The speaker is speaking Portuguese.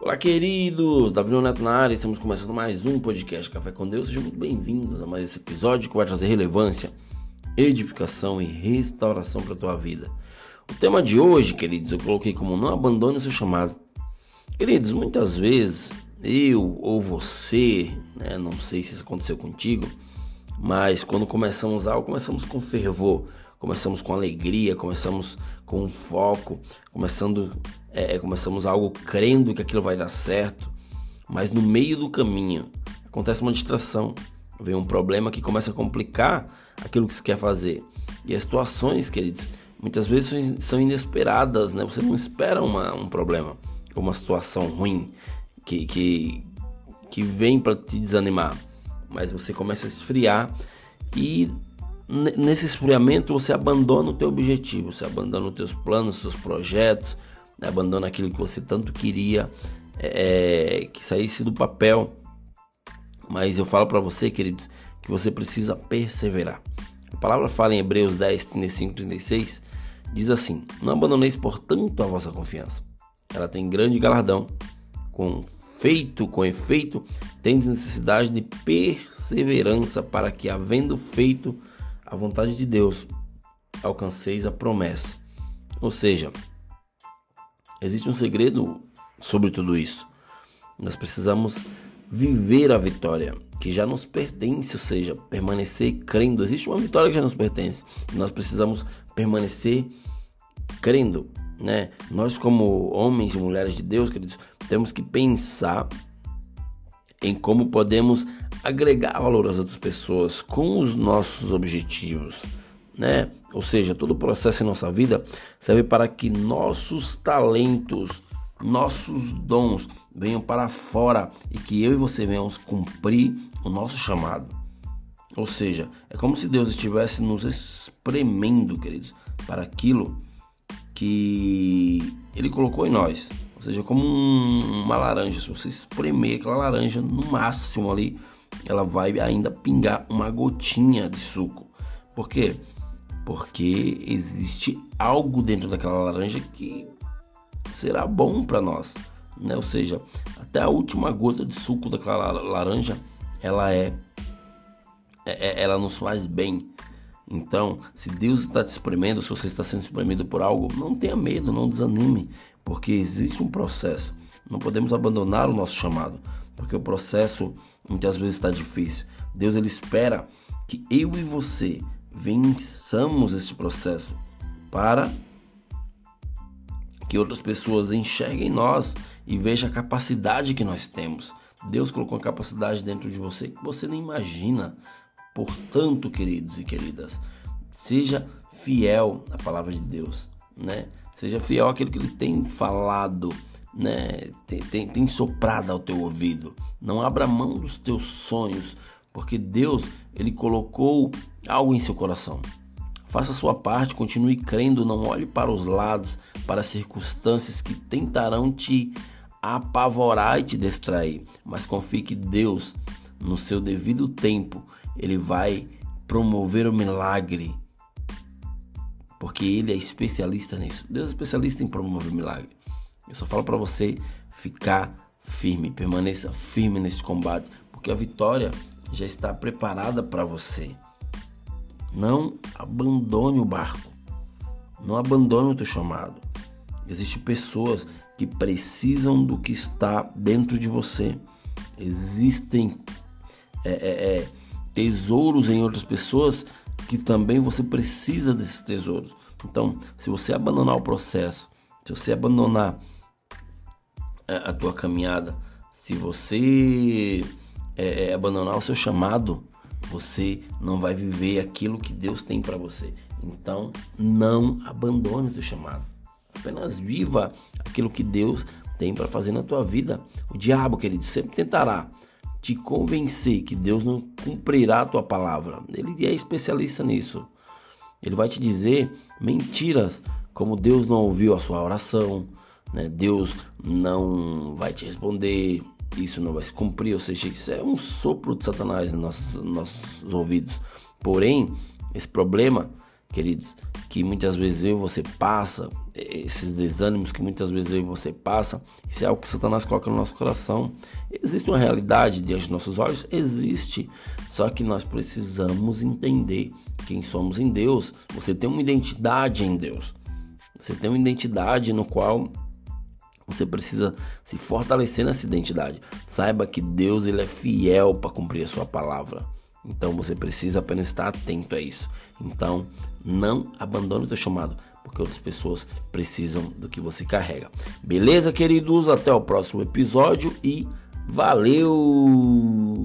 Olá, queridos! Davi Neto na área, estamos começando mais um podcast Café com Deus. Sejam muito bem-vindos a mais esse episódio que vai trazer relevância, edificação e restauração para a tua vida. O tema de hoje, queridos, eu coloquei como não abandone o seu chamado. Queridos, muitas vezes eu ou você, né, não sei se isso aconteceu contigo, mas quando começamos algo, começamos com fervor, começamos com alegria, começamos com foco, começando, é, começamos algo crendo que aquilo vai dar certo, mas no meio do caminho acontece uma distração, vem um problema que começa a complicar aquilo que se quer fazer. E as situações, queridos, muitas vezes são inesperadas, né? Você não espera uma, um problema, uma situação ruim que, que, que vem para te desanimar, mas você começa a esfriar e nesse esfriamento você abandona o teu objetivo, você abandona os teus planos, os teus projetos, né? abandona aquilo que você tanto queria é, é que saísse do papel. Mas eu falo para você, queridos, que você precisa perseverar. A palavra fala em Hebreus 10, 35, 36, diz assim: Não abandoneis, portanto, a vossa confiança. Ela tem grande galardão. Com feito, com efeito, tendes necessidade de perseverança para que, havendo feito a vontade de Deus, alcanceis a promessa. Ou seja, existe um segredo sobre tudo isso. Nós precisamos viver a vitória que já nos pertence, ou seja, permanecer crendo. Existe uma vitória que já nos pertence. nós precisamos permanecer crendo, né? Nós como homens e mulheres de Deus, queridos, temos que pensar em como podemos agregar valor às outras pessoas com os nossos objetivos, né? Ou seja, todo o processo em nossa vida serve para que nossos talentos, nossos dons venham para fora e que eu e você venhamos cumprir o nosso chamado. Ou seja, é como se Deus estivesse nos espremendo, queridos, para aquilo que Ele colocou em nós. Ou seja, como um, uma laranja, se você espremer aquela laranja no máximo ali, ela vai ainda pingar uma gotinha de suco. Por quê? Porque existe algo dentro daquela laranja que será bom para nós, né? Ou seja, até a última gota de suco daquela laranja, ela é, é, é ela nos faz bem. Então, se Deus está te espremendo, se você está sendo espremido por algo, não tenha medo, não desanime, porque existe um processo. Não podemos abandonar o nosso chamado, porque o processo muitas vezes está difícil. Deus ele espera que eu e você vençamos este processo para que outras pessoas enxerguem nós e vejam a capacidade que nós temos. Deus colocou uma capacidade dentro de você que você nem imagina. Portanto, queridos e queridas, seja fiel à palavra de Deus, né? Seja fiel àquilo que ele tem falado, né? Tem, tem, tem soprado ao teu ouvido. Não abra mão dos teus sonhos, porque Deus, ele colocou algo em seu coração. Faça a sua parte, continue crendo, não olhe para os lados, para as circunstâncias que tentarão te apavorar e te distrair, mas confie que Deus, no seu devido tempo, ele vai promover o milagre. Porque ele é especialista nisso. Deus é especialista em promover milagre. Eu só falo para você ficar firme, permaneça firme nesse combate, porque a vitória já está preparada para você. Não abandone o barco. Não abandone o teu chamado. Existem pessoas que precisam do que está dentro de você. Existem é, é, é, tesouros em outras pessoas que também você precisa desses tesouros. Então, se você abandonar o processo, se você abandonar a, a tua caminhada, se você é, é, abandonar o seu chamado, você não vai viver aquilo que Deus tem para você. Então, não abandone o teu chamado. Apenas viva aquilo que Deus tem para fazer na tua vida. O diabo, querido, sempre tentará te convencer que Deus não cumprirá a tua palavra. Ele é especialista nisso. Ele vai te dizer mentiras, como Deus não ouviu a sua oração, né? Deus não vai te responder, isso não vai se cumprir, ou seja, isso é um sopro de Satanás nos nossos, nos nossos ouvidos. Porém, esse problema queridos, que muitas vezes eu e você passa, esses desânimos que muitas vezes eu e você passa, isso é algo que Satanás coloca no nosso coração. Existe uma realidade diante dos nossos olhos? Existe. Só que nós precisamos entender quem somos em Deus. Você tem uma identidade em Deus. Você tem uma identidade no qual você precisa se fortalecer nessa identidade. Saiba que Deus ele é fiel para cumprir a sua palavra. Então você precisa apenas estar atento a isso. Então não abandone o teu chamado, porque outras pessoas precisam do que você carrega. Beleza, queridos? Até o próximo episódio e valeu!